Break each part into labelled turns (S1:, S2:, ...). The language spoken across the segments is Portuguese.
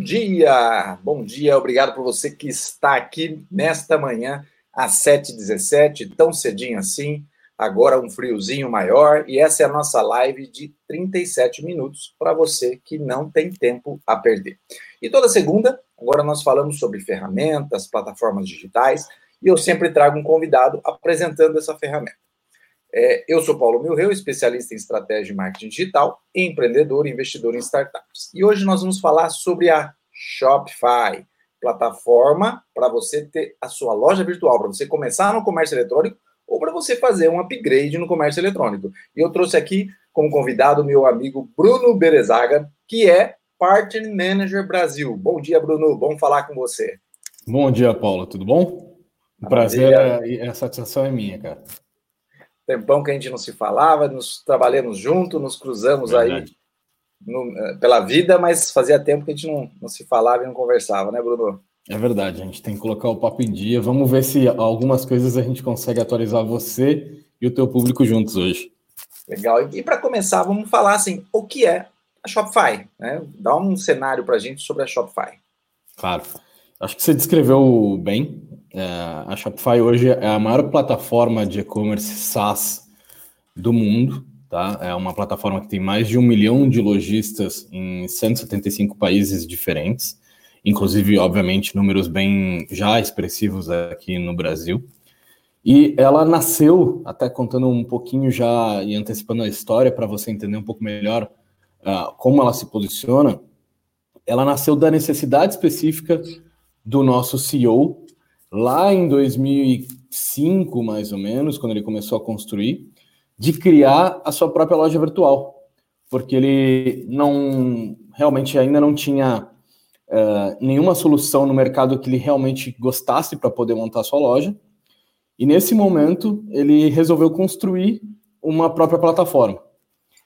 S1: Dia, bom dia, obrigado por você que está aqui nesta manhã às 7h17, tão cedinho assim, agora um friozinho maior, e essa é a nossa live de 37 minutos para você que não tem tempo a perder. E toda segunda, agora nós falamos sobre ferramentas, plataformas digitais, e eu sempre trago um convidado apresentando essa ferramenta. É, eu sou Paulo Milreu, especialista em estratégia de marketing digital, empreendedor e investidor em startups. E hoje nós vamos falar sobre a Shopify, plataforma para você ter a sua loja virtual, para você começar no comércio eletrônico ou para você fazer um upgrade no comércio eletrônico. E eu trouxe aqui como convidado meu amigo Bruno Berezaga, que é Partner Manager Brasil. Bom dia, Bruno. Bom falar com você.
S2: Bom dia, Paulo. Tudo bom? O prazer e a satisfação é minha, cara
S1: tempão que a gente não se falava, nos trabalhamos junto, nos cruzamos Verdade. aí no, eh, pela vida, mas fazia tempo que a gente não, não se falava e não conversava, né, Bruno?
S2: É verdade, a gente tem que colocar o papo em dia. Vamos ver se algumas coisas a gente consegue atualizar você e o teu público juntos hoje.
S1: Legal. E, e para começar, vamos falar assim, o que é a Shopify? Né? Dá um cenário para a gente sobre a Shopify.
S2: Claro. Acho que você descreveu bem. É, a Shopify hoje é a maior plataforma de e-commerce SaaS do mundo. Tá? É uma plataforma que tem mais de um milhão de lojistas em 175 países diferentes, inclusive, obviamente, números bem já expressivos aqui no Brasil. E ela nasceu, até contando um pouquinho já e antecipando a história para você entender um pouco melhor uh, como ela se posiciona, ela nasceu da necessidade específica do nosso CEO lá em 2005, mais ou menos, quando ele começou a construir, de criar a sua própria loja virtual, porque ele não realmente ainda não tinha uh, nenhuma solução no mercado que ele realmente gostasse para poder montar a sua loja. E nesse momento ele resolveu construir uma própria plataforma.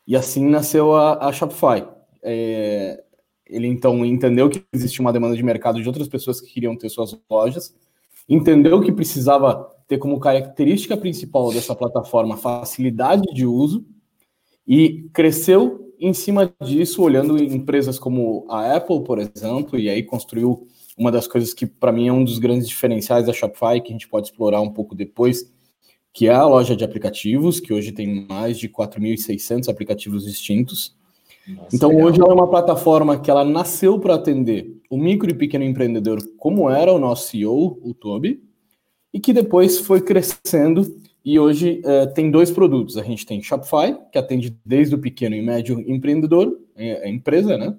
S2: E assim nasceu a, a Shopify. É, ele então entendeu que existia uma demanda de mercado de outras pessoas que queriam ter suas lojas, entendeu que precisava ter como característica principal dessa plataforma facilidade de uso e cresceu em cima disso, olhando empresas como a Apple, por exemplo, e aí construiu uma das coisas que para mim é um dos grandes diferenciais da Shopify, que a gente pode explorar um pouco depois, que é a loja de aplicativos, que hoje tem mais de 4.600 aplicativos distintos nossa, então legal. hoje ela é uma plataforma que ela nasceu para atender o micro e pequeno empreendedor, como era o nosso CEO, o Toby, e que depois foi crescendo e hoje é, tem dois produtos. A gente tem Shopify, que atende desde o pequeno e médio empreendedor, é empresa, né?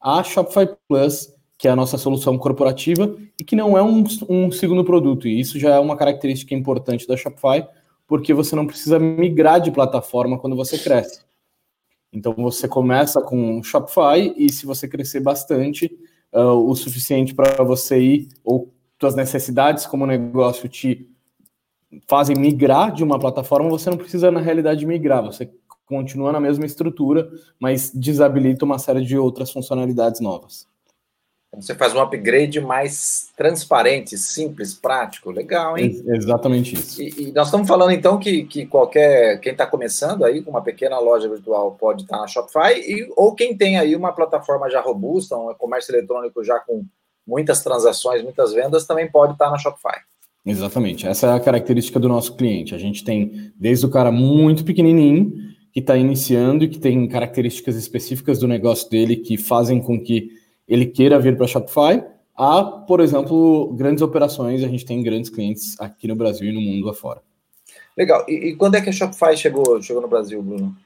S2: A Shopify Plus, que é a nossa solução corporativa e que não é um, um segundo produto. E isso já é uma característica importante da Shopify, porque você não precisa migrar de plataforma quando você cresce. Então você começa com Shopify e se você crescer bastante, uh, o suficiente para você ir, ou suas necessidades como negócio te fazem migrar de uma plataforma, você não precisa na realidade migrar, você continua na mesma estrutura, mas desabilita uma série de outras funcionalidades novas.
S1: Você faz um upgrade mais transparente, simples, prático, legal, hein?
S2: exatamente isso.
S1: E, e, nós estamos falando então que, que qualquer quem está começando aí com uma pequena loja virtual pode estar tá na Shopify, e, ou quem tem aí uma plataforma já robusta, um comércio eletrônico já com muitas transações, muitas vendas, também pode estar na Shopify.
S2: Exatamente, essa é a característica do nosso cliente. A gente tem desde o cara muito pequenininho que está iniciando e que tem características específicas do negócio dele que fazem com que ele queira vir para Shopify, há, por exemplo, grandes operações, a gente tem grandes clientes aqui no Brasil e no mundo afora.
S1: Legal. E, e quando é que a Shopify chegou, chegou no Brasil, Bruno?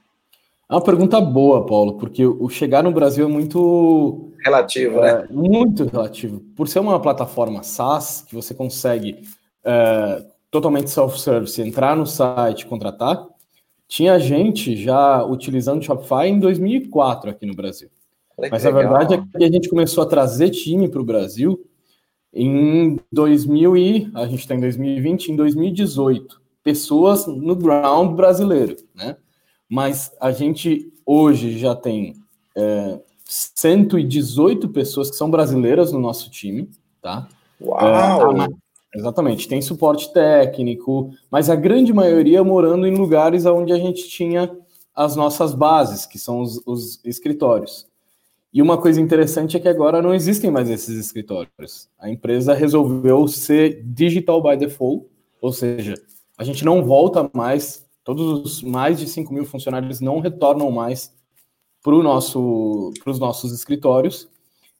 S2: É uma pergunta boa, Paulo, porque o chegar no Brasil é muito
S1: relativo, é,
S2: né? Muito relativo. Por ser uma plataforma SaaS que você consegue é, totalmente self-service, entrar no site, contratar, tinha gente já utilizando Shopify em 2004 aqui no Brasil. Mas a verdade é que a gente começou a trazer time para o Brasil em 2000 e a gente está em 2020, em 2018, pessoas no ground brasileiro, né? Mas a gente hoje já tem é, 118 pessoas que são brasileiras no nosso time, tá?
S1: Uau! É,
S2: exatamente, tem suporte técnico, mas a grande maioria morando em lugares onde a gente tinha as nossas bases, que são os, os escritórios. E uma coisa interessante é que agora não existem mais esses escritórios. A empresa resolveu ser digital by default, ou seja, a gente não volta mais, todos os mais de 5 mil funcionários não retornam mais para nosso, os nossos escritórios.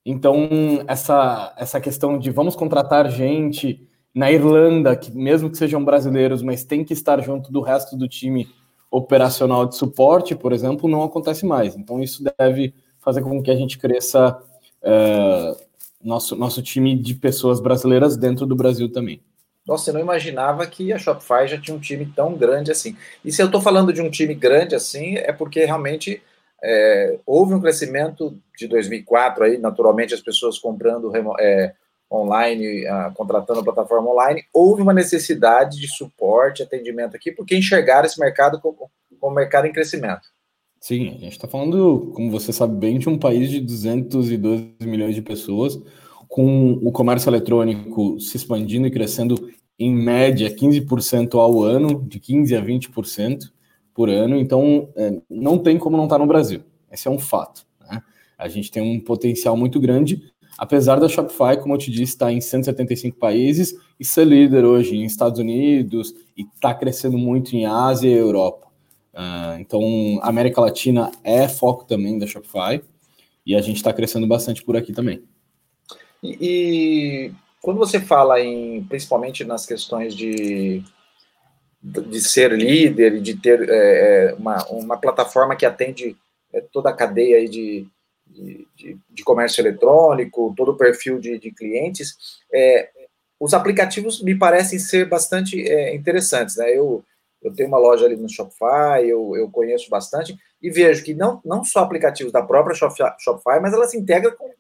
S2: Então, essa, essa questão de vamos contratar gente na Irlanda, que mesmo que sejam brasileiros, mas tem que estar junto do resto do time operacional de suporte, por exemplo, não acontece mais. Então, isso deve fazer com que a gente cresça uh, nosso, nosso time de pessoas brasileiras dentro do Brasil também.
S1: Nossa, eu não imaginava que a Shopify já tinha um time tão grande assim. E se eu estou falando de um time grande assim, é porque realmente é, houve um crescimento de 2004 aí, naturalmente as pessoas comprando é, online, uh, contratando a plataforma online, houve uma necessidade de suporte, atendimento aqui, porque enxergaram esse mercado como, como mercado em crescimento.
S2: Sim, a gente está falando, como você sabe bem, de um país de 212 milhões de pessoas, com o comércio eletrônico se expandindo e crescendo em média 15% ao ano, de 15% a 20% por ano. Então, é, não tem como não estar tá no Brasil. Esse é um fato. Né? A gente tem um potencial muito grande, apesar da Shopify, como eu te disse, estar tá em 175 países e ser líder hoje em Estados Unidos e está crescendo muito em Ásia e Europa. Uh, então, América Latina é foco também da Shopify e a gente está crescendo bastante por aqui também.
S1: E, quando você fala em, principalmente nas questões de, de ser líder e de ter é, é, uma, uma plataforma que atende é, toda a cadeia de, de, de, comércio eletrônico, todo o perfil de, de clientes, é, os aplicativos me parecem ser bastante é, interessantes. Né? Eu, eu tenho uma loja ali no Shopify, eu, eu conheço bastante, e vejo que não, não só aplicativos da própria Shopify, mas ela se integra com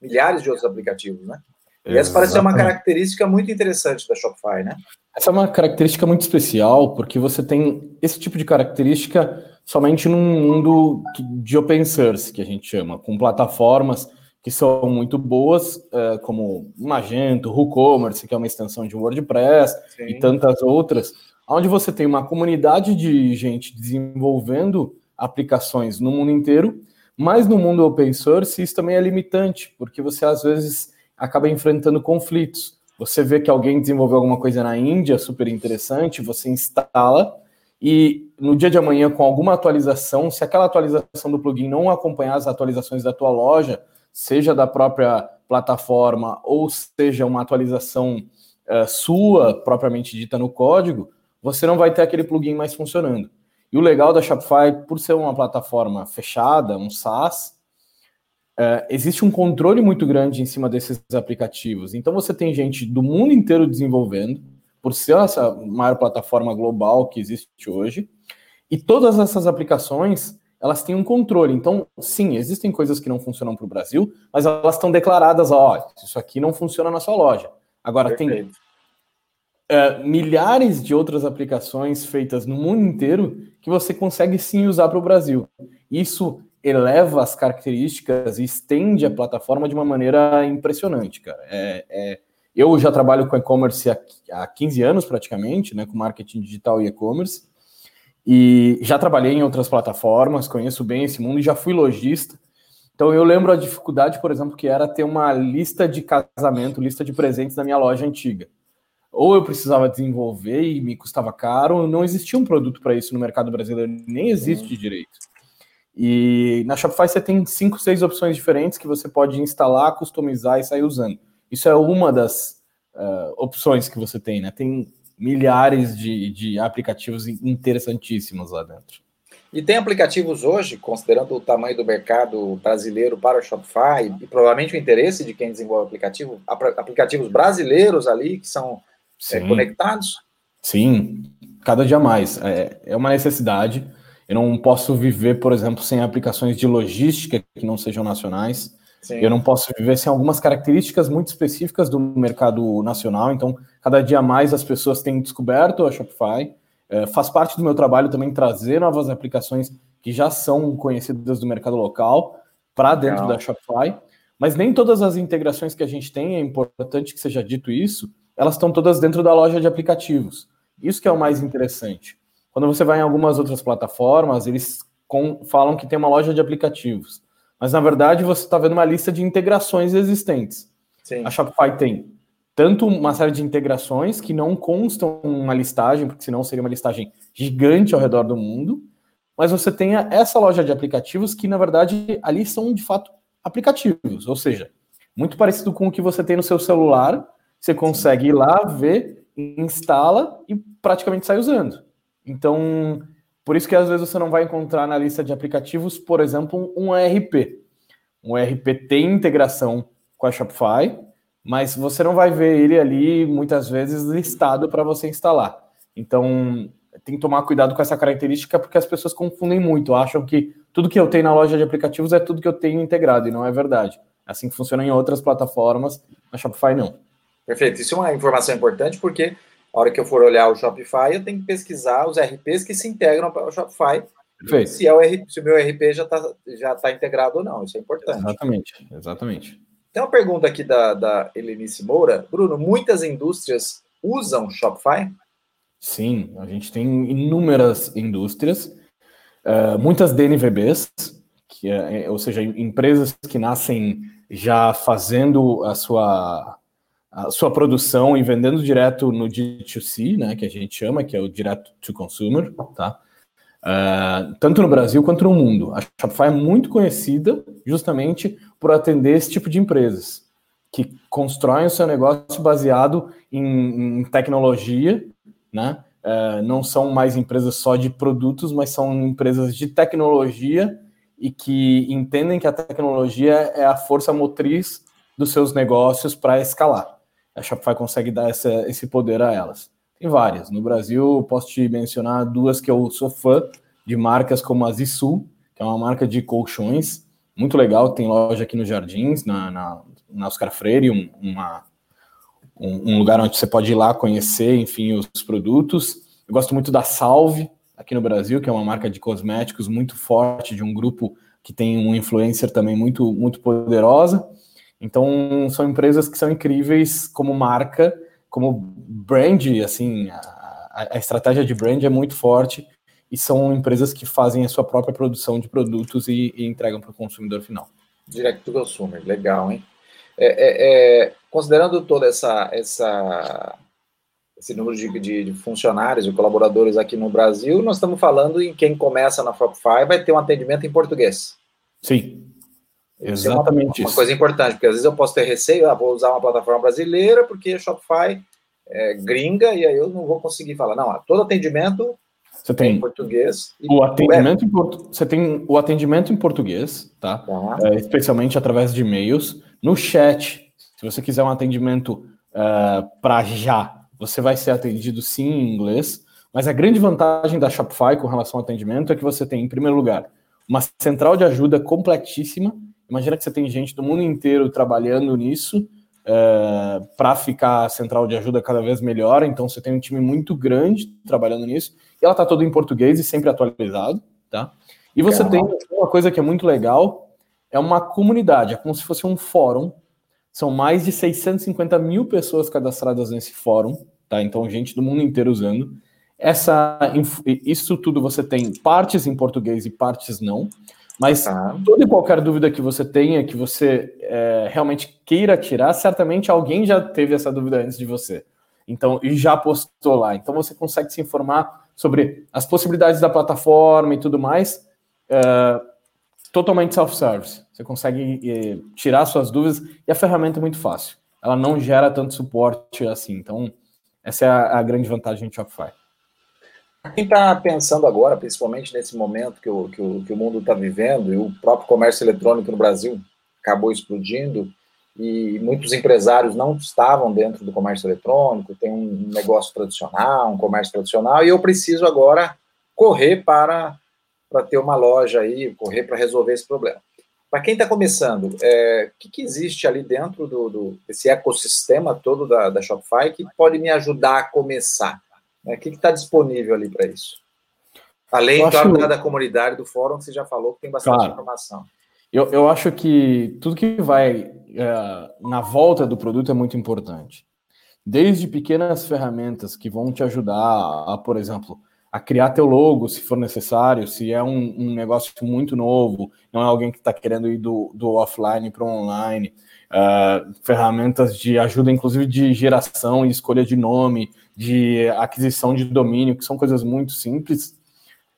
S1: milhares de outros aplicativos, né? E essa parece ser uma característica muito interessante da Shopify, né?
S2: Essa é uma característica muito especial, porque você tem esse tipo de característica somente num mundo de open source, que a gente chama, com plataformas que são muito boas, é, como Magento, WooCommerce, que é uma extensão de WordPress, Sim. e tantas outras, onde você tem uma comunidade de gente desenvolvendo aplicações no mundo inteiro, mas no mundo open source isso também é limitante, porque você às vezes acaba enfrentando conflitos. Você vê que alguém desenvolveu alguma coisa na Índia super interessante, você instala e no dia de amanhã com alguma atualização, se aquela atualização do plugin não acompanhar as atualizações da tua loja, seja da própria plataforma ou seja uma atualização uh, sua propriamente dita no código, você não vai ter aquele plugin mais funcionando. E o legal da Shopify, por ser uma plataforma fechada, um SaaS, é, existe um controle muito grande em cima desses aplicativos. Então você tem gente do mundo inteiro desenvolvendo, por ser essa maior plataforma global que existe hoje, e todas essas aplicações elas têm um controle. Então, sim, existem coisas que não funcionam para o Brasil, mas elas estão declaradas, ó, isso aqui não funciona na sua loja. Agora Perfeito. tem uh, milhares de outras aplicações feitas no mundo inteiro que você consegue sim usar para o Brasil. Isso eleva as características e estende a plataforma de uma maneira impressionante, cara. É, é, eu já trabalho com e-commerce há, há 15 anos praticamente, né, com marketing digital e e-commerce, e já trabalhei em outras plataformas, conheço bem esse mundo e já fui lojista. Então eu lembro a dificuldade, por exemplo, que era ter uma lista de casamento, lista de presentes na minha loja antiga ou eu precisava desenvolver e me custava caro, não existia um produto para isso no mercado brasileiro, nem existe uhum. direito. E na Shopify você tem cinco, seis opções diferentes que você pode instalar, customizar e sair usando. Isso é uma das uh, opções que você tem, né? Tem milhares de, de aplicativos interessantíssimos lá dentro.
S1: E tem aplicativos hoje, considerando o tamanho do mercado brasileiro para o Shopify e provavelmente o interesse de quem desenvolve aplicativo, aplicativos brasileiros ali que são é, conectados?
S2: Sim, cada dia mais. É, é uma necessidade. Eu não posso viver, por exemplo, sem aplicações de logística que não sejam nacionais. Sim. Eu não posso viver sem algumas características muito específicas do mercado nacional. Então, cada dia mais as pessoas têm descoberto a Shopify. É, faz parte do meu trabalho também trazer novas aplicações que já são conhecidas do mercado local para dentro da Shopify. Mas nem todas as integrações que a gente tem, é importante que seja dito isso, elas estão todas dentro da loja de aplicativos. Isso que é o mais interessante. Quando você vai em algumas outras plataformas, eles com, falam que tem uma loja de aplicativos. mas na verdade você está vendo uma lista de integrações existentes. Sim. A Shopify tem tanto uma série de integrações que não constam uma listagem, porque senão seria uma listagem gigante ao redor do mundo, mas você tem essa loja de aplicativos que, na verdade, ali são de fato aplicativos, ou seja, muito parecido com o que você tem no seu celular, você consegue ir lá, ver, instala e praticamente sai usando. Então, por isso que às vezes você não vai encontrar na lista de aplicativos, por exemplo, um ERP. Um ERP tem integração com a Shopify, mas você não vai ver ele ali muitas vezes listado para você instalar. Então, tem que tomar cuidado com essa característica porque as pessoas confundem muito, acham que tudo que eu tenho na loja de aplicativos é tudo que eu tenho integrado e não é verdade. É assim que funciona em outras plataformas, na Shopify não.
S1: Perfeito. Isso é uma informação importante porque a hora que eu for olhar o Shopify, eu tenho que pesquisar os RPs que se integram para o Shopify. Perfeito. Se, é o RP, se o meu RP já está já tá integrado ou não. Isso é importante.
S2: Exatamente, exatamente.
S1: Tem uma pergunta aqui da, da Helenice Moura. Bruno, muitas indústrias usam Shopify?
S2: Sim, a gente tem inúmeras indústrias, uh, muitas DNVBs, que é, ou seja, empresas que nascem já fazendo a sua, a sua produção e vendendo direto no D2C, né, que a gente chama, que é o direto to consumer, tá? Uh, tanto no Brasil quanto no mundo. A Shopify é muito conhecida justamente por atender esse tipo de empresas que constroem o seu negócio baseado em, em tecnologia, né? Uh, não são mais empresas só de produtos, mas são empresas de tecnologia e que entendem que a tecnologia é a força motriz dos seus negócios para escalar. A Shopify consegue dar essa, esse poder a elas. Tem várias. No Brasil, posso te mencionar duas que eu sou fã de marcas como a Zissu, que é uma marca de colchões muito legal, tem loja aqui nos Jardins, na, na, na Oscar Freire, um, uma, um, um, lugar onde você pode ir lá conhecer, enfim, os produtos. Eu gosto muito da Salve, aqui no Brasil, que é uma marca de cosméticos muito forte, de um grupo que tem um influencer também muito, muito poderosa. Então, são empresas que são incríveis como marca, como brand, assim, a, a estratégia de brand é muito forte e são empresas que fazem a sua própria produção de produtos e, e entregam para o consumidor final.
S1: Direct to consumer, legal, hein? É, é, é, considerando toda essa, essa esse número de, de, de, funcionários e colaboradores aqui no Brasil, nós estamos falando em quem começa na Shopify vai ter um atendimento em português.
S2: Sim, exatamente
S1: é uma, uma, coisa importante, porque às vezes eu posso ter receio, ah, vou usar uma plataforma brasileira porque Shopify é gringa e aí eu não vou conseguir falar. Não, todo atendimento
S2: você tem em português. o atendimento em portu... Você tem o atendimento em português, tá? tá. É, especialmente através de e-mails. No chat, se você quiser um atendimento uh, é, para já, você vai ser atendido sim em inglês. Mas a grande vantagem da Shopify com relação ao atendimento é que você tem, em primeiro lugar, uma central de ajuda completíssima. Imagina que você tem gente do mundo inteiro trabalhando nisso é, para ficar a central de ajuda cada vez melhor. Então você tem um time muito grande trabalhando nisso. E ela está toda em português e sempre atualizado, tá? E você tem uma coisa que é muito legal, é uma comunidade, é como se fosse um fórum. São mais de 650 mil pessoas cadastradas nesse fórum, tá? Então, gente do mundo inteiro usando. Essa, isso tudo você tem partes em português e partes não. Mas tá. toda e qualquer dúvida que você tenha, que você é, realmente queira tirar, certamente alguém já teve essa dúvida antes de você. Então, e já postou lá. Então você consegue se informar sobre as possibilidades da plataforma e tudo mais, é, totalmente self-service. Você consegue é, tirar suas dúvidas e a ferramenta é muito fácil. Ela não gera tanto suporte assim. Então, essa é a, a grande vantagem de Shopify.
S1: Quem está pensando agora, principalmente nesse momento que o, que o, que o mundo está vivendo, e o próprio comércio eletrônico no Brasil acabou explodindo, e muitos empresários não estavam dentro do comércio eletrônico, tem um negócio tradicional, um comércio tradicional, e eu preciso agora correr para, para ter uma loja aí, correr para resolver esse problema. Para quem está começando, é, o que, que, existe ali dentro do, do, desse ecossistema todo da, da Shopify que pode me ajudar a começar? Né? O que está disponível ali para isso? Além, acho... claro, da, da, comunidade, do fórum, que você já falou, que tem bastante claro. informação.
S2: Eu, eu acho que tudo que vai é, na volta do produto é muito importante. Desde pequenas ferramentas que vão te ajudar a, por exemplo, a criar teu logo, se for necessário, se é um, um negócio muito novo, não é alguém que está querendo ir do, do offline para o online, uh, ferramentas de ajuda, inclusive de geração e escolha de nome, de aquisição de domínio, que são coisas muito simples,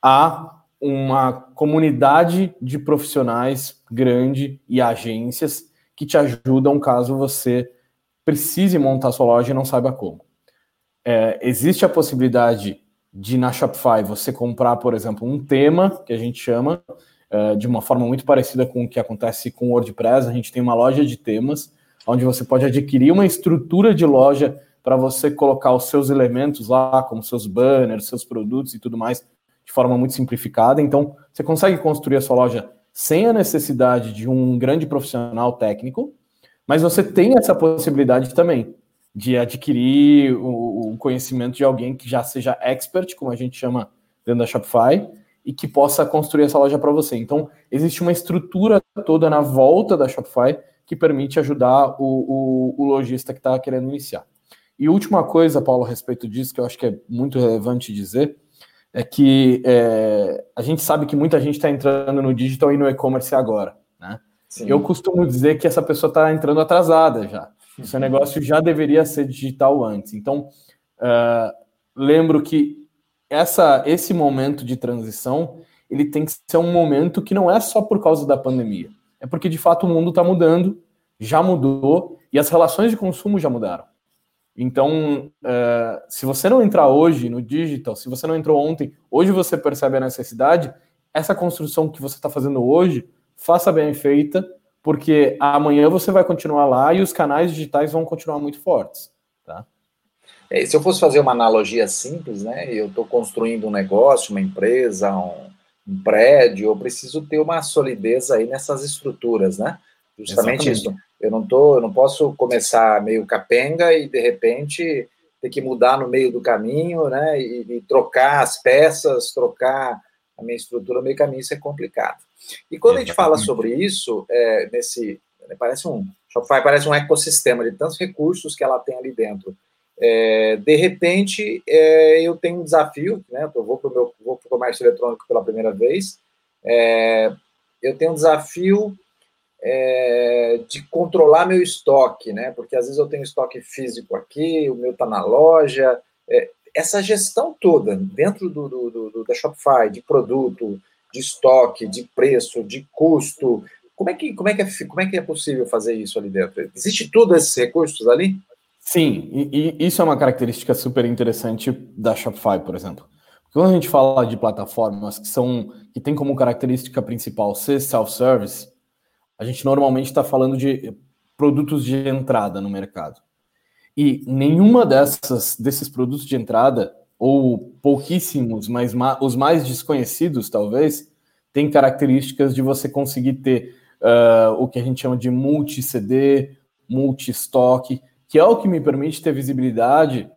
S2: há uma comunidade de profissionais grande e agências que te ajudam caso você precise montar sua loja e não saiba como. É, existe a possibilidade de na Shopify você comprar, por exemplo, um tema que a gente chama é, de uma forma muito parecida com o que acontece com o WordPress. A gente tem uma loja de temas onde você pode adquirir uma estrutura de loja para você colocar os seus elementos lá, como seus banners, seus produtos e tudo mais, de forma muito simplificada. Então, você consegue construir a sua loja sem a necessidade de um grande profissional técnico, mas você tem essa possibilidade também de adquirir o, o, conhecimento de alguém que já seja expert, como a gente chama dentro da Shopify, e que possa construir essa loja para você. Então, existe uma estrutura toda na volta da Shopify que permite ajudar o, o, o lojista que está querendo iniciar. E última coisa, Paulo, a respeito disso, que eu acho que é muito relevante dizer, é que é, a gente sabe que muita gente está entrando no digital e no e-commerce agora. Né? Eu costumo dizer que essa pessoa está entrando atrasada já. O seu negócio já deveria ser digital antes. Então, uh, lembro que essa, esse momento de transição ele tem que ser um momento que não é só por causa da pandemia. É porque, de fato, o mundo está mudando, já mudou, e as relações de consumo já mudaram. Então, uh, se você não entrar hoje no digital, se você não entrou ontem, hoje você percebe a necessidade, essa construção que você está fazendo hoje faça bem feita, porque amanhã você vai continuar lá e os canais digitais vão continuar muito fortes, tá?
S1: É, se eu fosse fazer uma analogia simples, né? Eu estou construindo um negócio, uma empresa, um, um, prédio, eu preciso ter uma solidez aí nessas estruturas, né? Justamente Exatamente. isso. Eu não tô, eu não posso começar meio capenga e de repente ter que mudar no meio do caminho, né? E, e trocar as peças, trocar a minha estrutura no meio caminho, isso é complicado. E quando a gente fala sobre isso, é, nesse né, parece um Shopify parece um ecossistema de tantos recursos que ela tem ali dentro. É, de repente, é, eu tenho um desafio, né? Eu vou para o meu vou pro comércio eletrônico pela primeira vez. É, eu tenho um desafio é, de controlar meu estoque, né? Porque às vezes eu tenho estoque físico aqui, o meu está na loja. É, essa gestão toda dentro do, do, do, da Shopify, de produto, de estoque, de preço, de custo. Como é que, como é, que é, como é, que é possível fazer isso ali dentro? Existe todos esses recursos ali?
S2: Sim, e, e isso é uma característica super interessante da Shopify, por exemplo. Quando a gente fala de plataformas que são que tem como característica principal ser self-service, a gente normalmente está falando de produtos de entrada no mercado. E nenhuma dessas desses produtos de entrada ou pouquíssimos, mas os mais desconhecidos, talvez, tem características de você conseguir ter uh, o que a gente chama de multi-CD, multi-estoque, que é o que me permite ter visibilidade,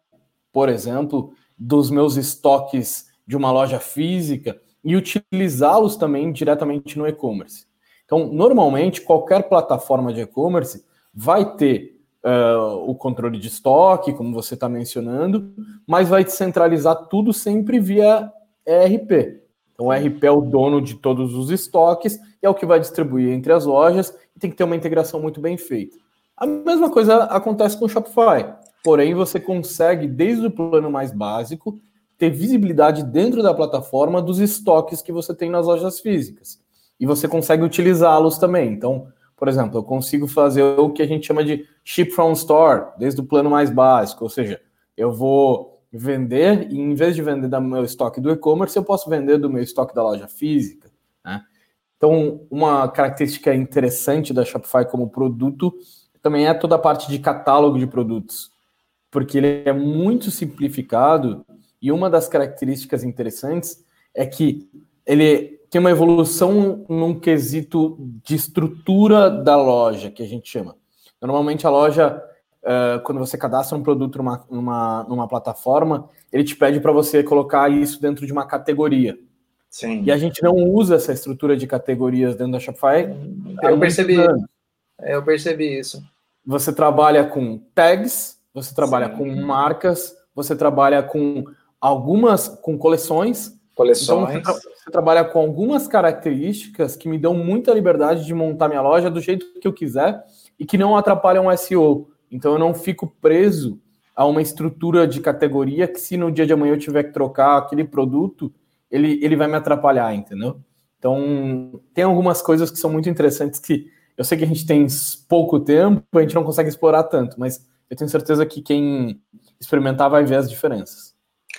S2: por exemplo, dos meus estoques de uma loja física e utilizá-los também diretamente no e-commerce. Então, normalmente, qualquer plataforma de e-commerce vai ter uh, o controle de estoque, como você está mencionando, mas vai centralizar tudo sempre via ERP. Então, o ERP é o dono de todos os estoques e é o que vai distribuir entre as lojas e tem que ter uma integração muito bem feita. A mesma coisa acontece com o Shopify, porém você consegue, desde o plano mais básico, ter visibilidade dentro da plataforma dos estoques que você tem nas lojas físicas. E você consegue utilizá-los também. Então, por exemplo, eu consigo fazer o que a gente chama de ship from store, desde o plano mais básico, ou seja, eu vou vender e em vez de vender do meu estoque do e-commerce, eu posso vender do meu estoque da loja física. Né? Então, uma característica interessante da Shopify como produto também é toda a parte de catálogo de produtos, porque ele é muito simplificado e uma das características interessantes é que ele tem uma evolução num quesito de estrutura da loja, que a gente chama. Normalmente a loja, uh, quando você cadastra um produto numa, numa, numa plataforma, ele te pede para você colocar isso dentro de uma categoria. Sim. E a gente não usa essa estrutura de categorias dentro da Shopify.
S1: Eu percebi. Eu percebi isso.
S2: Você trabalha com tags, você trabalha Sim. com marcas, você trabalha com algumas com coleções.
S1: Coleções.
S2: Então você, tra você, trabalha com algumas características que me dão muita liberdade de montar minha loja do jeito que eu quiser e que não atrapalham o SEO. Então eu não fico preso a uma estrutura de categoria que se no dia de amanhã eu tiver que trocar aquele produto, ele, ele vai me atrapalhar, entendeu? Então, tem algumas coisas que são muito interessantes que eu sei que a gente tem pouco tempo, a gente não consegue explorar tanto, mas eu tenho certeza que quem experimentar vai ver as diferenças.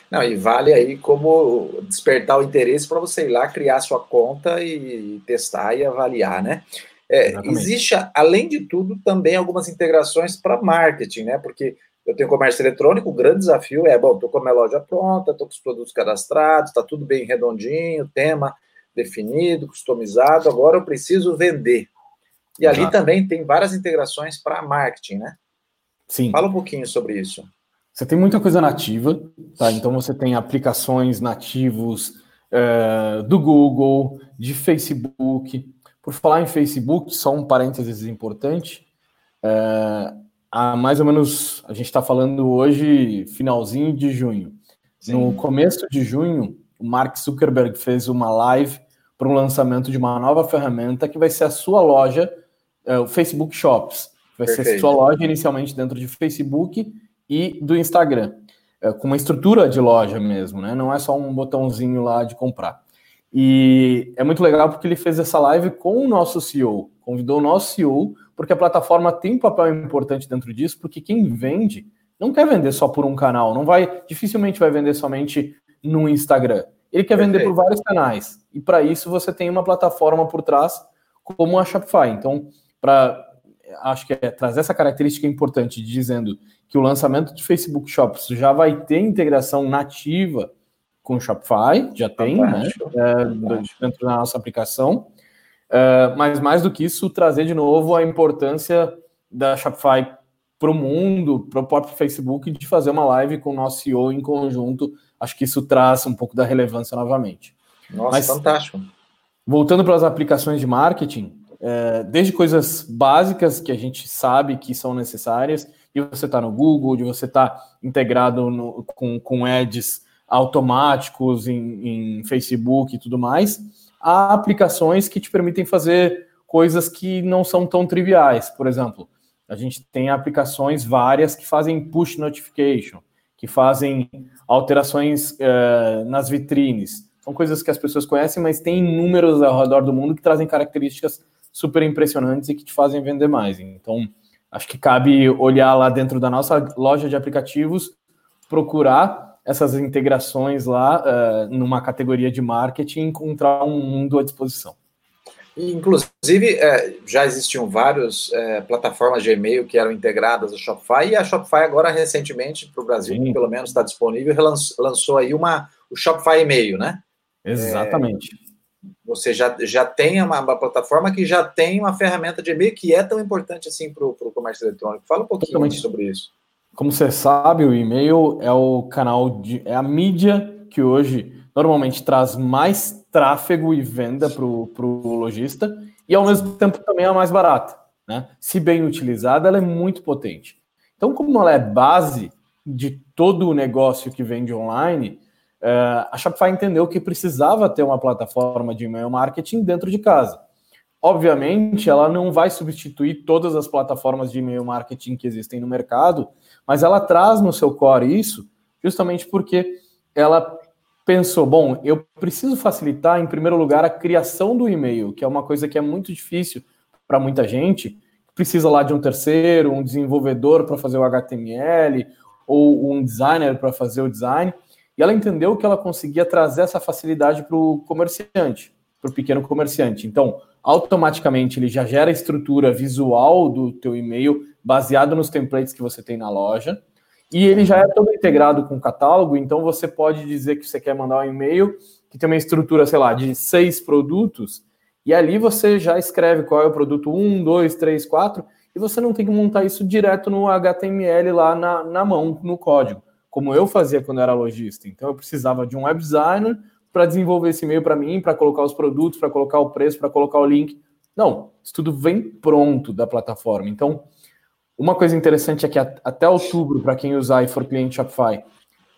S1: Não, e vale aí como despertar o interesse para você ir lá criar sua conta e testar e avaliar, né? É, existe, além de tudo, também algumas integrações para marketing, né? Porque eu tenho comércio eletrônico, o grande desafio é, bom, estou com a minha loja pronta, estou com os produtos cadastrados, está tudo bem redondinho, tema definido, customizado, agora eu preciso vender. E ali Exato. também tem várias integrações para marketing, né?
S2: Sim.
S1: Fala um pouquinho sobre isso.
S2: Você tem muita coisa nativa, tá? Então você tem aplicações nativos uh, do Google, de Facebook. Por falar em Facebook, só um parênteses importante. Uh, há mais ou menos, a gente está falando hoje, finalzinho de junho. Sim. No começo de junho, o Mark Zuckerberg fez uma live para o lançamento de uma nova ferramenta que vai ser a sua loja, é, o Facebook Shops. Vai Perfeito. ser a sua loja inicialmente dentro de Facebook e do Instagram, é, com uma estrutura de loja mesmo, né? Não é só um botãozinho lá de comprar. E é muito legal porque ele fez essa live com o nosso CEO, convidou o nosso CEO porque a plataforma tem um papel importante dentro disso, porque quem vende não quer vender só por um canal, não vai, dificilmente vai vender somente no Instagram. Ele quer Perfeito. vender por vários canais. E para isso você tem uma plataforma por trás, como a Shopify. Então, para acho que é trazer essa característica importante, dizendo que o lançamento de Facebook Shops já vai ter integração nativa com o Shopify, já tem, né? É, dentro da nossa aplicação. Uh, mas mais do que isso, trazer de novo a importância da Shopify para o mundo, para o próprio Facebook, de fazer uma live com o nosso CEO em conjunto. Acho que isso traz um pouco da relevância novamente.
S1: Nossa, mas, fantástico.
S2: Voltando para as aplicações de marketing, é, desde coisas básicas que a gente sabe que são necessárias, de você estar tá no Google, de você estar tá integrado no, com, com ads automáticos em, em Facebook e tudo mais, há aplicações que te permitem fazer coisas que não são tão triviais. Por exemplo, a gente tem aplicações várias que fazem push notification, que fazem alterações uh, nas vitrines. São coisas que as pessoas conhecem, mas tem números ao redor do mundo que trazem características super impressionantes e que te fazem vender mais. Então, acho que cabe olhar lá dentro da nossa loja de aplicativos, procurar essas integrações lá uh, numa categoria de marketing e encontrar um mundo à disposição.
S1: Inclusive, é, já existiam várias é, plataformas de e-mail que eram integradas ao Shopify, e a Shopify agora, recentemente, para o Brasil, Sim. pelo menos está disponível, lançou, lançou aí uma, o Shopify e-mail, né?
S2: Exatamente. É,
S1: você já, já tem uma, uma, plataforma que já tem uma ferramenta de e-mail que é tão importante assim para o comércio eletrônico. Fala um pouquinho Totalmente. sobre isso.
S2: Como você sabe, o e-mail é o canal de é a mídia que hoje normalmente traz mais tráfego e venda para o lojista e ao mesmo tempo também é a mais barata. Né? Se bem utilizada, ela é muito potente. Então, como ela é base de todo o negócio que vende online, uh, a Shopify entendeu que precisava ter uma plataforma de e-mail marketing dentro de casa. Obviamente, ela não vai substituir todas as plataformas de e-mail marketing que existem no mercado, mas ela traz no seu core isso justamente porque ela pensou, bom, eu preciso facilitar, em primeiro lugar, a criação do e-mail, que é uma coisa que é muito difícil para muita gente, precisa lá de um terceiro, um desenvolvedor para fazer o HTML, ou um designer para fazer o design, e ela entendeu que ela conseguia trazer essa facilidade para o comerciante, para o pequeno comerciante. Então, automaticamente ele já gera a estrutura visual do teu e-mail baseado nos templates que você tem na loja. E ele já é todo integrado com o catálogo, então você pode dizer que você quer mandar um e-mail que tem uma estrutura, sei lá, de seis produtos, e ali você já escreve qual é o produto 1, 2, 3, 4, e você não tem que montar isso direto no HTML lá na, na mão, no código, como eu fazia quando era lojista. Então eu precisava de um web designer para desenvolver esse e-mail para mim, para colocar os produtos, para colocar o preço, para colocar o link. Não, isso tudo vem pronto da plataforma. Então, uma coisa interessante é que até outubro, para quem usar e for cliente Shopify,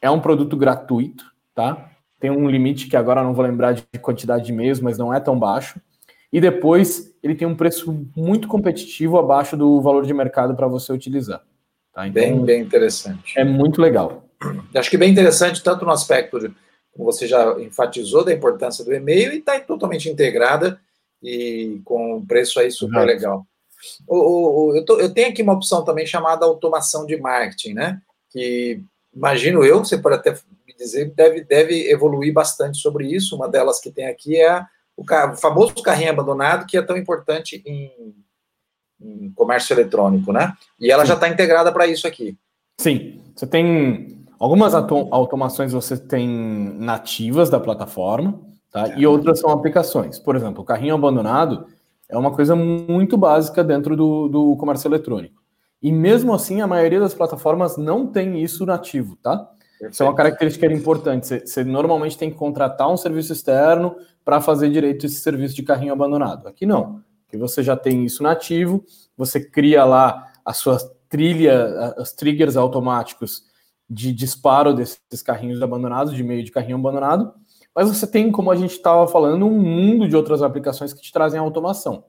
S2: é um produto gratuito, tá? Tem um limite que agora não vou lembrar de quantidade de e-mails, mas não é tão baixo. E depois ele tem um preço muito competitivo abaixo do valor de mercado para você utilizar.
S1: Tá? Então, bem, bem interessante.
S2: É muito legal.
S1: Acho que bem interessante, tanto no aspecto, de, como você já enfatizou, da importância do e-mail, e está totalmente integrada e com um preço aí super Exato. legal. O, o, eu, tô, eu, tenho aqui uma opção também chamada automação de marketing, né? Que imagino eu, você pode até me dizer, deve, deve evoluir bastante sobre isso. Uma delas que tem aqui é o, o famoso carrinho abandonado, que é tão importante em, em comércio eletrônico, né? E ela Sim. já está integrada para isso aqui.
S2: Sim, você tem algumas automações você tem nativas da plataforma, tá? E outras são aplicações. Por exemplo, o carrinho abandonado é uma coisa muito básica dentro do, do comércio eletrônico. E mesmo assim, a maioria das plataformas não tem isso nativo, tá? Perfeito. Isso é uma característica importante. Você, você, normalmente tem que contratar um serviço externo para fazer direito esse serviço de carrinho abandonado. Aqui não, que você já tem isso nativo, você cria lá a sua trilha, os triggers automáticos de disparo desses carrinhos abandonados, de meio de carrinho abandonado, mas você tem, como a gente estava falando, um mundo de outras aplicações que te trazem automação.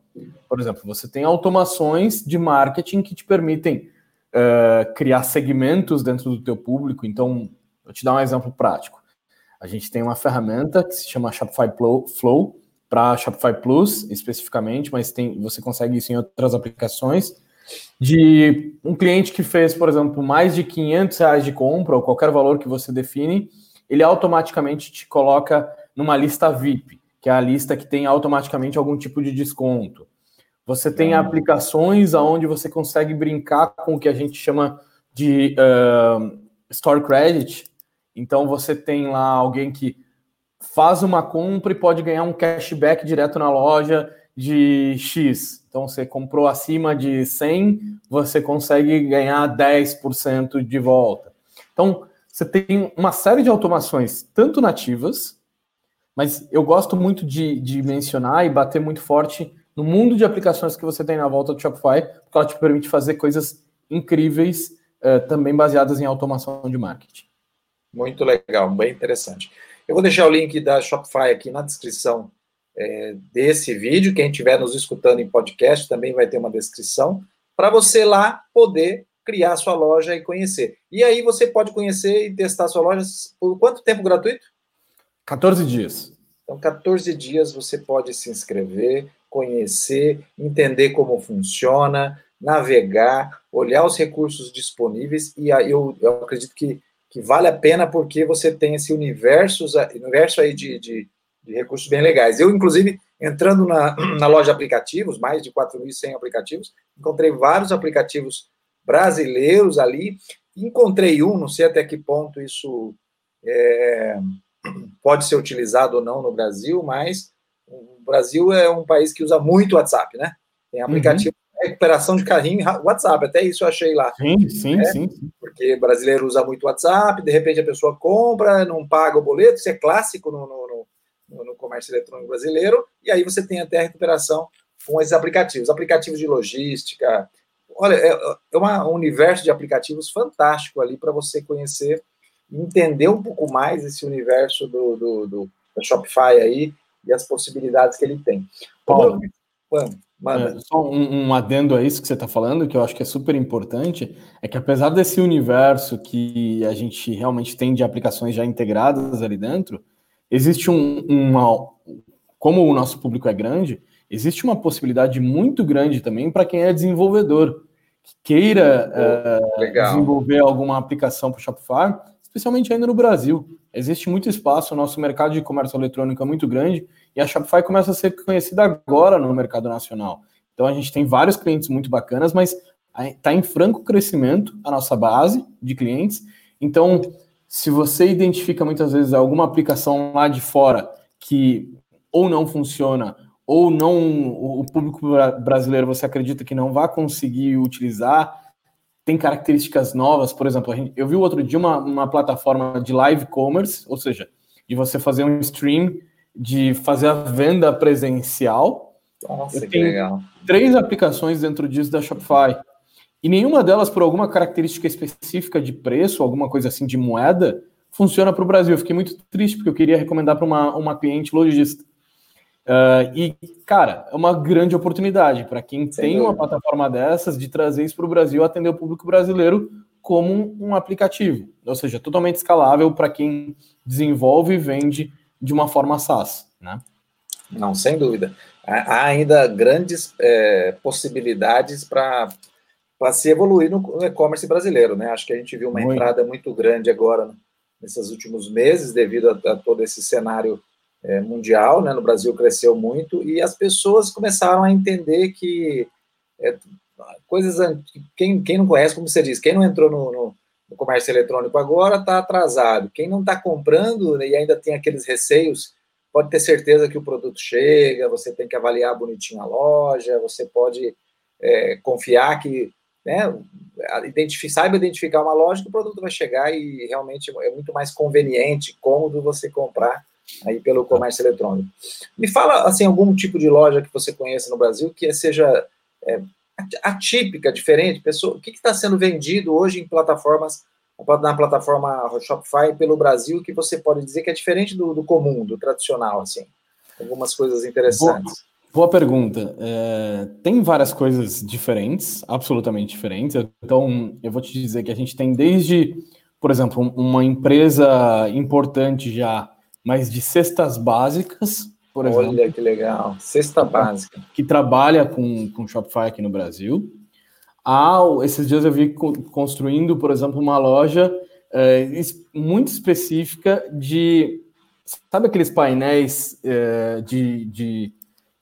S2: Por exemplo, você tem automações de marketing que te permitem uh, criar segmentos dentro do teu público. Então, vou te dar um exemplo prático. A gente tem uma ferramenta que se chama Shopify Flow para Shopify Plus especificamente, mas tem, você consegue isso em outras aplicações. De um cliente que fez, por exemplo, mais de 500 reais de compra ou qualquer valor que você define, ele automaticamente te coloca numa lista VIP, que é a lista que tem automaticamente algum tipo de desconto. Você tem ah. aplicações onde você consegue brincar com o que a gente chama de uh, Store Credit. Então você tem lá alguém que faz uma compra e pode ganhar um cashback direto na loja de X. Então você comprou acima de 100, você consegue ganhar 10% de volta. Então você tem uma série de automações, tanto nativas, mas eu gosto muito de, de mencionar e bater muito forte no mundo de aplicações que você tem na volta do Shopify, porque ela te permite fazer coisas incríveis, uh, também baseadas em automação de marketing.
S1: Muito legal, bem interessante. Eu vou deixar o link da Shopify aqui na descrição é, desse vídeo. Quem estiver nos escutando em podcast também vai ter uma descrição para você lá poder criar sua loja e conhecer. E aí você pode conhecer e testar sua loja por quanto tempo gratuito?
S2: 14 dias.
S1: Então, 14 dias você pode se inscrever, conhecer, entender como funciona, navegar, olhar os recursos disponíveis e aí eu, eu acredito que, que vale a pena porque você tem esse universo, universo aí de, de, de recursos bem legais. Eu, inclusive, entrando na, na loja de aplicativos, mais de 4.100 aplicativos, encontrei vários aplicativos brasileiros ali. Encontrei um, não sei até que ponto isso é, pode ser utilizado ou não no Brasil, mas o Brasil é um país que usa muito WhatsApp, né? Tem aplicativo uhum. de recuperação de carrinho WhatsApp, até isso eu achei lá.
S2: Sim, sim, né? sim.
S1: Porque brasileiro usa muito WhatsApp, de repente a pessoa compra, não paga o boleto, isso é clássico no, no, no, comércio eletrônico brasileiro, e aí você tem até a recuperação com esses aplicativos, aplicativos de logística, olha, é, é uma, um universo de aplicativos fantástico ali para você conhecer entender um pouco mais esse universo do, do, do, do Shopify aí e as possibilidades que ele tem.
S2: Paulo, manda. É, só um, um, adendo a isso que você está falando, que eu acho que é super importante, é que apesar desse universo que a gente realmente tem de aplicações já integradas ali dentro, existe um, uma. Como o nosso público é grande, existe uma possibilidade muito grande também para quem é desenvolvedor, que queira uh, desenvolver alguma aplicação para o Shopify, especialmente ainda no Brasil. Existe muito espaço, o nosso mercado de comércio eletrônico é muito grande e a Shopify começa a ser conhecida agora no mercado nacional. Então a gente tem vários clientes muito bacanas, mas está em franco crescimento a nossa base de clientes. Então, se você identifica muitas vezes alguma aplicação lá de fora que ou não funciona ou não o público brasileiro você acredita que não vai conseguir utilizar, tem características novas, por exemplo, gente, eu vi outro dia uma, uma plataforma de live commerce, ou seja, de você fazer um stream, de fazer a venda presencial.
S1: Nossa, eu que legal.
S2: Três aplicações dentro disso da Shopify. E nenhuma delas, por alguma característica específica de preço, alguma coisa assim de moeda, funciona para o Brasil. Eu fiquei muito triste porque eu queria recomendar para uma, uma cliente lojista. Uh, e, cara, é uma grande oportunidade para quem Sem tem dúvida. uma plataforma dessas de trazer isso para o Brasil, atender o público brasileiro como um aplicativo, ou seja, totalmente escalável para quem desenvolve e vende de uma forma SaaS, né?
S1: Não, sem dúvida. Há ainda grandes é, possibilidades para se evoluir no e-commerce brasileiro, né? Acho que a gente viu uma muito. entrada muito grande agora nesses últimos meses, devido a, a todo esse cenário é, mundial, né? No Brasil cresceu muito e as pessoas começaram a entender que é, coisas quem, quem não conhece, como você diz, quem não entrou no, no, no comércio eletrônico agora está atrasado. Quem não está comprando né, e ainda tem aqueles receios, pode ter certeza que o produto chega, você tem que avaliar bonitinho a loja, você pode é, confiar que né, saiba identificar uma loja que o produto vai chegar e realmente é muito mais conveniente, cômodo você comprar aí pelo comércio eletrônico. Me fala assim algum tipo de loja que você conheça no Brasil que seja é, atípica, diferente, pessoa, o que está sendo vendido hoje em plataformas, na plataforma Shopify pelo Brasil, que você pode dizer que é diferente do, do comum, do tradicional, assim? Algumas coisas interessantes.
S2: Boa, pergunta. É, tem várias coisas diferentes, absolutamente diferentes. Então, eu vou te dizer que a gente tem desde, por exemplo, uma empresa importante já, mas de cestas básicas, por
S1: Olha exemplo. Olha que legal. Cesta básica.
S2: Que trabalha com, com Shopify aqui no Brasil. Ah, esses dias eu vi construindo, por exemplo, uma loja é, muito específica de. Sabe aqueles painéis é, de, de,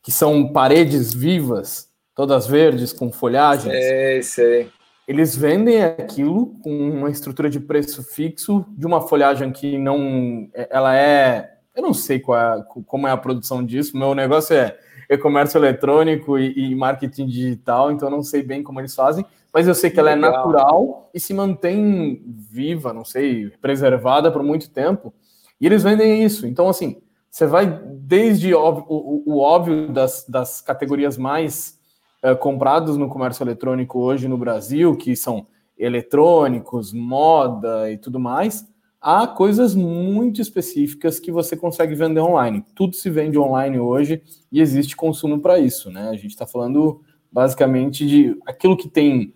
S2: que são paredes vivas, todas verdes, com folhagens?
S1: Sei, sei.
S2: Eles vendem aquilo com uma estrutura de preço fixo, de uma folhagem que não. Ela é eu não sei é, como é a produção disso. Meu negócio é e-comércio eletrônico e, e, marketing digital, então eu não sei bem como eles fazem, mas eu sei que ela é natural e se mantém viva, não sei, preservada por muito tempo. E eles vendem isso. Então, assim, você vai desde o, o, o óbvio das, das categorias mais é, compradas no comércio eletrônico hoje no Brasil, que são eletrônicos, moda e tudo mais, há coisas muito específicas que você consegue vender online. Tudo se vende online hoje e existe consumo para isso, né? A gente está falando basicamente de aquilo que tem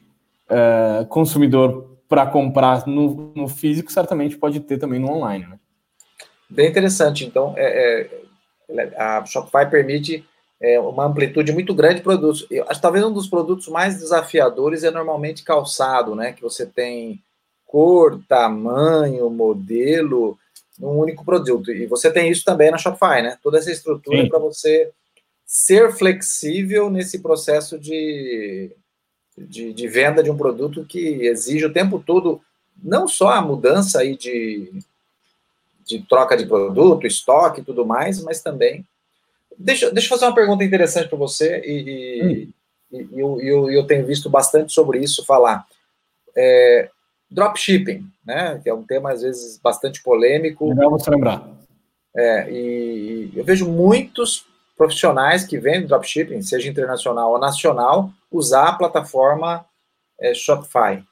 S2: é, consumidor para comprar no, no, físico, certamente pode ter também no online, né?
S1: Bem interessante. Então, é, é, a Shopify permite é, uma amplitude muito grande de produtos. Eu acho talvez um dos produtos mais desafiadores é normalmente calçado, né? Que você tem cor, tamanho, modelo, num único produto. E você tem isso também na Shopify, né? Toda essa estrutura para você ser flexível nesse processo de, de, de, venda de um produto que exige o tempo todo não só a mudança aí de, de troca de produto, estoque e tudo mais, mas também. Deixa, deixa eu fazer uma pergunta interessante para você, e, hum. e, e eu, eu, eu, tenho visto bastante sobre isso falar. É, dropshipping, né? Que é um tema às vezes bastante polêmico.
S2: Legal você lembrar.
S1: É, e, e eu vejo muitos profissionais que vendem dropshipping, seja internacional ou nacional, usar a plataforma é, Shopify.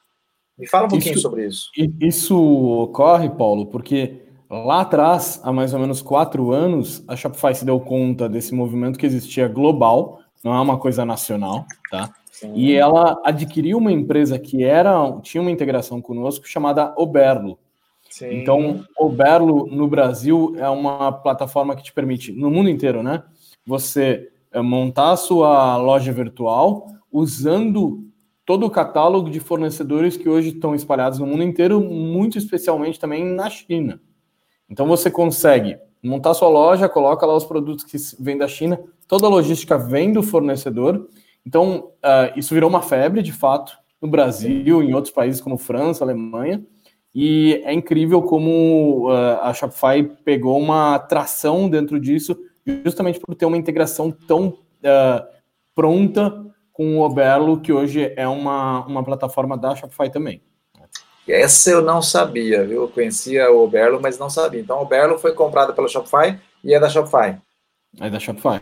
S1: Me fala um pouquinho isso, sobre isso.
S2: Isso ocorre, Paulo, porque lá atrás, há mais ou menos quatro anos, a Shopify se deu conta desse movimento que existia global, não é uma coisa nacional, tá? E ela adquiriu uma empresa que era tinha uma integração conosco chamada Oberlo. Sim. Então, Oberlo no Brasil é uma plataforma que te permite, no mundo inteiro, né? Você eh, montar a sua loja virtual usando todo o catálogo de fornecedores que hoje estão espalhados no mundo inteiro, muito especialmente também na China. Então você consegue montar sua loja, coloca lá os produtos que vêm da China, toda a logística vem do fornecedor então, uh, isso virou uma febre, de fato, no Brasil, em outros países como França, Alemanha, e é incrível como uh, a Shopify pegou uma atração dentro disso, justamente por ter uma integração tão uh, pronta com o Oberlo, que hoje é uma, uma plataforma da Shopify também.
S1: Essa eu não sabia, viu? Eu conhecia o Oberlo, mas não sabia. Então, o Oberlo foi comprado pela Shopify e é da Shopify.
S2: É da Shopify.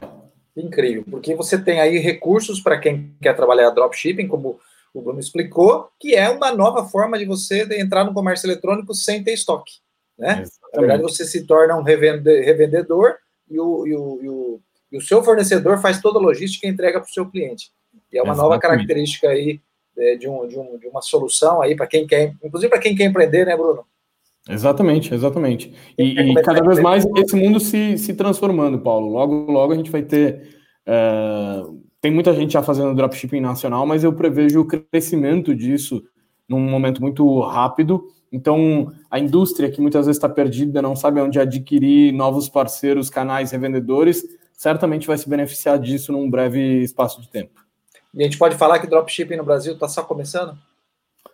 S1: Incrível, porque você tem aí recursos para quem quer trabalhar dropshipping, como o Bruno explicou, que é uma nova forma de você entrar no comércio eletrônico sem ter estoque. Né? Na verdade, você se torna um revendedor e o, e o, e o, e o seu fornecedor faz toda a logística e entrega para o seu cliente. E é uma Exatamente. nova característica aí de, um, de, um, de uma solução aí para quem quer, inclusive para quem quer empreender, né, Bruno?
S2: Exatamente, exatamente. E, e cada vez mais esse mundo se, se transformando, Paulo. Logo, logo a gente vai ter. Uh, tem muita gente já fazendo dropshipping nacional, mas eu prevejo o crescimento disso num momento muito rápido. Então, a indústria que muitas vezes está perdida, não sabe onde adquirir novos parceiros, canais, revendedores, certamente vai se beneficiar disso num breve espaço de tempo.
S1: E a gente pode falar que dropshipping no Brasil está só começando?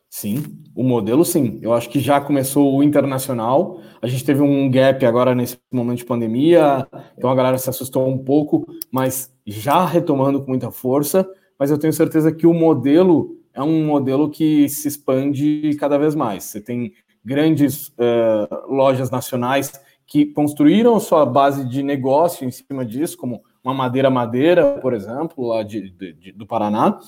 S2: Sim, o modelo sim. Eu acho que já começou o internacional. A gente teve um gap agora nesse momento de pandemia, então a galera se assustou um pouco, mas já retomando com muita força. Mas eu tenho certeza que o modelo é um modelo que se expande cada vez mais. Você tem grandes uh, lojas nacionais que construíram sua base de negócio em cima disso, como uma Madeira Madeira, por exemplo, lá de, de, de do Paraná,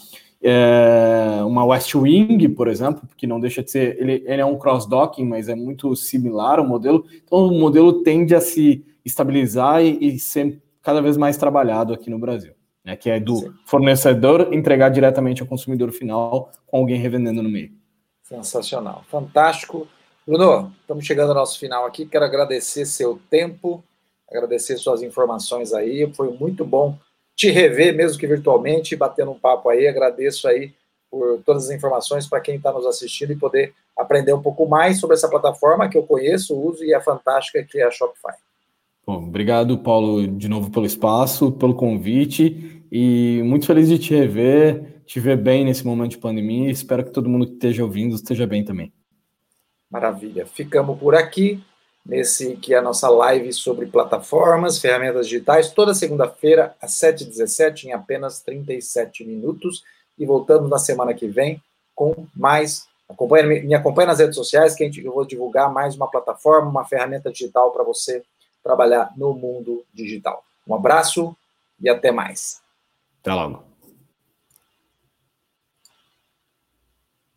S2: é, uma West Wing, por exemplo, que não deixa de ser, ele, ele é um cross-docking, mas é muito similar ao modelo, então o modelo tende a se estabilizar e, e ser cada vez mais trabalhado aqui no Brasil, né, que é do Sim. fornecedor entregar diretamente ao consumidor final com alguém revendendo no meio.
S1: Sensacional, fantástico. Bruno, estamos chegando ao nosso final aqui, quero agradecer seu tempo, agradecer suas informações aí, foi muito bom te rever, mesmo que virtualmente, batendo um papo aí. Agradeço aí por todas as informações para quem está nos assistindo e poder aprender um pouco mais sobre essa plataforma que eu conheço, uso e é fantástica, que é a Shopify.
S2: Bom, obrigado, Paulo, de novo pelo espaço, pelo convite e muito feliz de te rever, te ver bem nesse momento de pandemia. Espero que todo mundo que esteja ouvindo esteja bem também.
S1: Maravilha. Ficamos por aqui nesse que é a nossa live sobre plataformas, ferramentas digitais, toda segunda-feira, às 7h17, em apenas 37 minutos. E voltando na semana que vem com mais. Acompanha, me acompanha nas redes sociais, que eu vou divulgar mais uma plataforma, uma ferramenta digital para você trabalhar no mundo digital. Um abraço e até mais.
S2: Até logo.